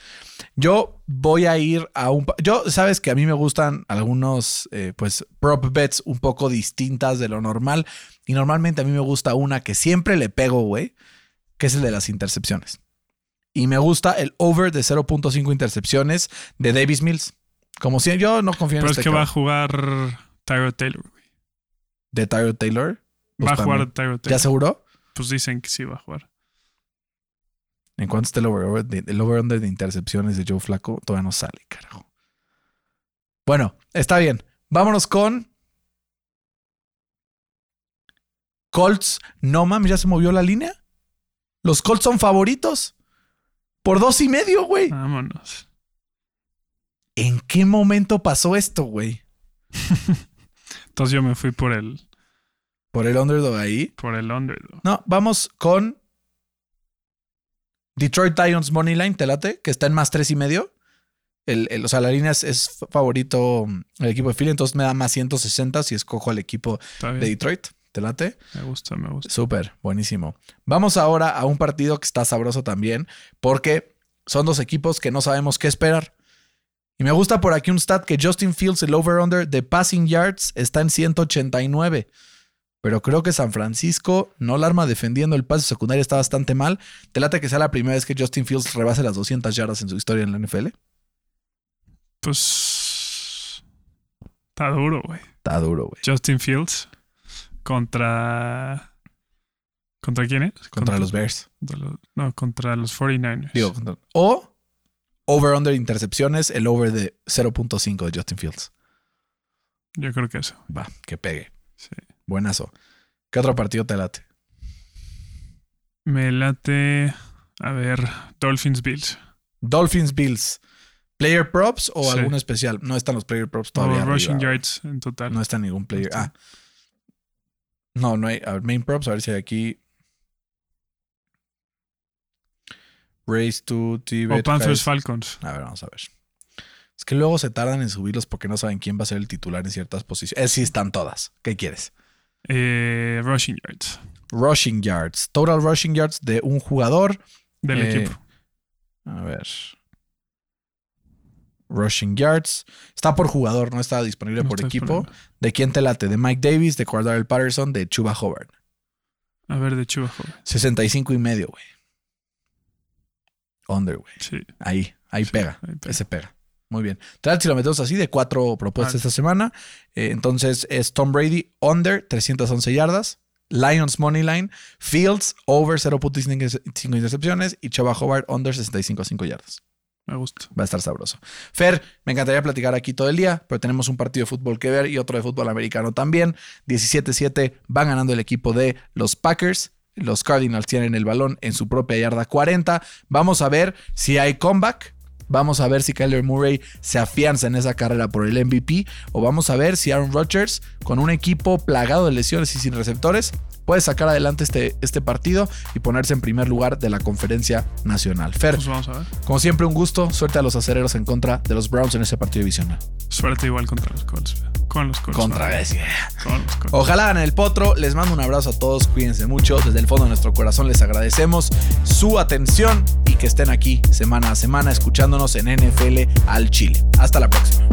Yo voy a ir a un... Yo, sabes que a mí me gustan algunos, eh, pues, prop bets un poco distintas de lo normal. Y normalmente a mí me gusta una que siempre le pego, güey, que es el de las intercepciones. Y me gusta el over de 0.5 intercepciones de Davis Mills. Como si yo no confío en Pero es este que va a jugar Tyrod Taylor. güey. de Tyrod Taylor. Pues Va a jugar también. Tyrod ¿Ya Taylor. Pues dicen que sí va a jugar. En cuanto esté el over, de, over-under de intercepciones de Joe Flaco, todavía no sale, carajo. Bueno, está bien. Vámonos con. Colts. No mames, ya se movió la línea. Los Colts son favoritos. Por dos y medio, güey. Vámonos. ¿En qué momento pasó esto, güey? Entonces yo me fui por el, Por el underdog ahí. por el underdog. No, vamos con Detroit Lions Money Line, te late, que está en más tres y medio. El, el- o sea, la línea es, es favorito mm, el equipo de Philly, entonces me da más 160 si escojo al equipo de. Detroit. ¿Te late? Me gusta, me gusta. Súper, buenísimo. Vamos ahora a un partido que está sabroso también, porque son dos equipos que no sabemos qué esperar. Y me gusta por aquí un stat que Justin Fields, el over-under de passing yards, está en 189. Pero creo que San Francisco no la arma defendiendo el pase secundario está bastante mal. ¿Te late que sea la primera vez que Justin Fields rebase las 200 yardas en su historia en la NFL? Pues. Está duro, güey. Está duro, güey. Justin Fields contra. ¿Contra quién es? Contra los Bears. contra los- no, contra los 49ers. Digo, contra- o over-under intercepciones, el over de 0.5 de Justin Fields. Yo creo que eso. Va, que pegue. Sí. Buenazo. ¿Qué otro partido te late? Me late. A ver, Dolphins Bills. Dolphins Bills. ¿Player props o Sí. algún especial? No están los player props todavía. rushing arriba, güey. yards en total. No está ningún player. No. Ah. No, no hay. A ver, main props, a ver si hay aquí. Race to Tibet. o Panthers Highs- Falcons. A ver, vamos a ver. Es que luego se tardan en subirlos porque no saben quién va a ser el titular en ciertas posiciones. Es sí están todas. ¿Qué quieres? Eh, rushing yards. Rushing yards. Total rushing yards de un jugador. Del Eh, equipo. A ver. Rushing yards. Está por jugador, no está disponible No por está equipo. disponible. ¿De quién te late? ¿De Mike Davis, de Cordell Patterson, de Chuba Hobart? A ver, de Chuba joven. 65 y medio, güey. Under, güey. Sí. Ahí, ahí sí, pega. ahí pega. Ese pega. Muy bien. Tal si lo metemos así de cuatro propuestas esta semana. Eh, entonces es Tom Brady under 311 yardas. Lions Money Line. Fields over 0.5 intercepciones. Y Chuba Hobart under 65 yardas. Me gusta. Va a estar sabroso. Fer, me encantaría platicar aquí todo el día, pero tenemos un partido de fútbol que ver y otro de fútbol americano también. 17-7 va ganando el equipo de los Packers. Los Cardinals tienen el balón en su propia yarda 40. Vamos a ver si hay comeback. Vamos a ver si Kyler Murray se afianza en esa carrera por el MVP. O vamos a ver si Aaron Rodgers, con un equipo plagado de lesiones y sin receptores, puede sacar adelante este, este partido y ponerse en primer lugar de la conferencia nacional. Fer, Pues vamos a ver. como siempre, un gusto. Suerte a los acereros en contra de los Browns en ese partido divisional. Suerte igual contra los Colts. Con los Colts. Contra. Con los Colts. Ojalá ganen el potro. Les mando un abrazo a todos. Cuídense mucho. Desde el fondo de nuestro corazón les agradecemos su atención y que estén aquí semana a semana escuchándonos en NFL al Chile. Hasta la próxima.